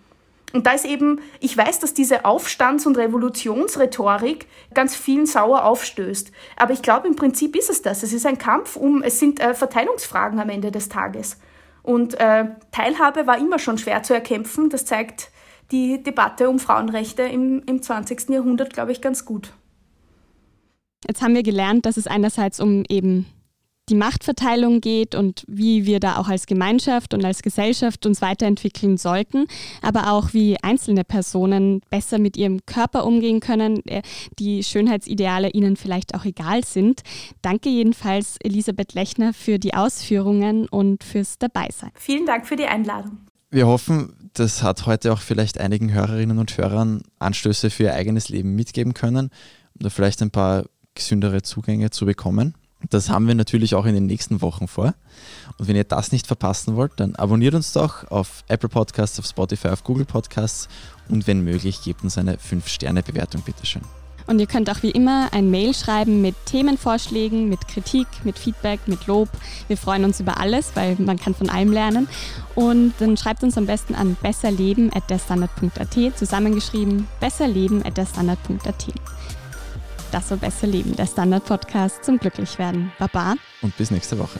Und da ist eben, ich weiß, dass diese Aufstands- und Revolutionsrhetorik ganz vielen sauer aufstößt. Aber ich glaube, im Prinzip ist es das. Es ist ein Kampf um, es sind äh, Verteilungsfragen am Ende des Tages. Und äh, Teilhabe war immer schon schwer zu erkämpfen. Das zeigt die Debatte um Frauenrechte im, im 20. Jahrhundert, glaube ich, ganz gut. Jetzt haben wir gelernt, dass es einerseits um eben die Machtverteilung geht und wie wir da auch als Gemeinschaft und als Gesellschaft uns weiterentwickeln sollten, aber auch wie einzelne Personen besser mit ihrem Körper umgehen können, äh, die Schönheitsideale ihnen vielleicht auch egal sind. Danke jedenfalls Elisabeth Lechner für die Ausführungen und fürs Dabeisein. Vielen Dank für die Einladung. Wir hoffen, das hat heute auch vielleicht einigen Hörerinnen und Hörern Anstöße für ihr eigenes Leben mitgeben können, um da vielleicht ein paar gesündere Zugänge zu bekommen. Das haben wir natürlich auch in den nächsten Wochen vor. Und wenn ihr das nicht verpassen wollt, dann abonniert uns doch auf Apple Podcasts, auf Spotify, auf Google Podcasts und wenn möglich, gebt uns eine 5-Sterne-Bewertung, bitteschön. Und ihr könnt auch wie immer ein Mail schreiben mit Themenvorschlägen, mit Kritik, mit Feedback, mit Lob. Wir freuen uns über alles, weil man kann von allem lernen. Und dann schreibt uns am besten an besserleben.derstandard.at, zusammengeschrieben besserleben.derstandard.at. Das soll besser leben, der Standard-Podcast zum Glücklichwerden. Baba. Und bis nächste Woche.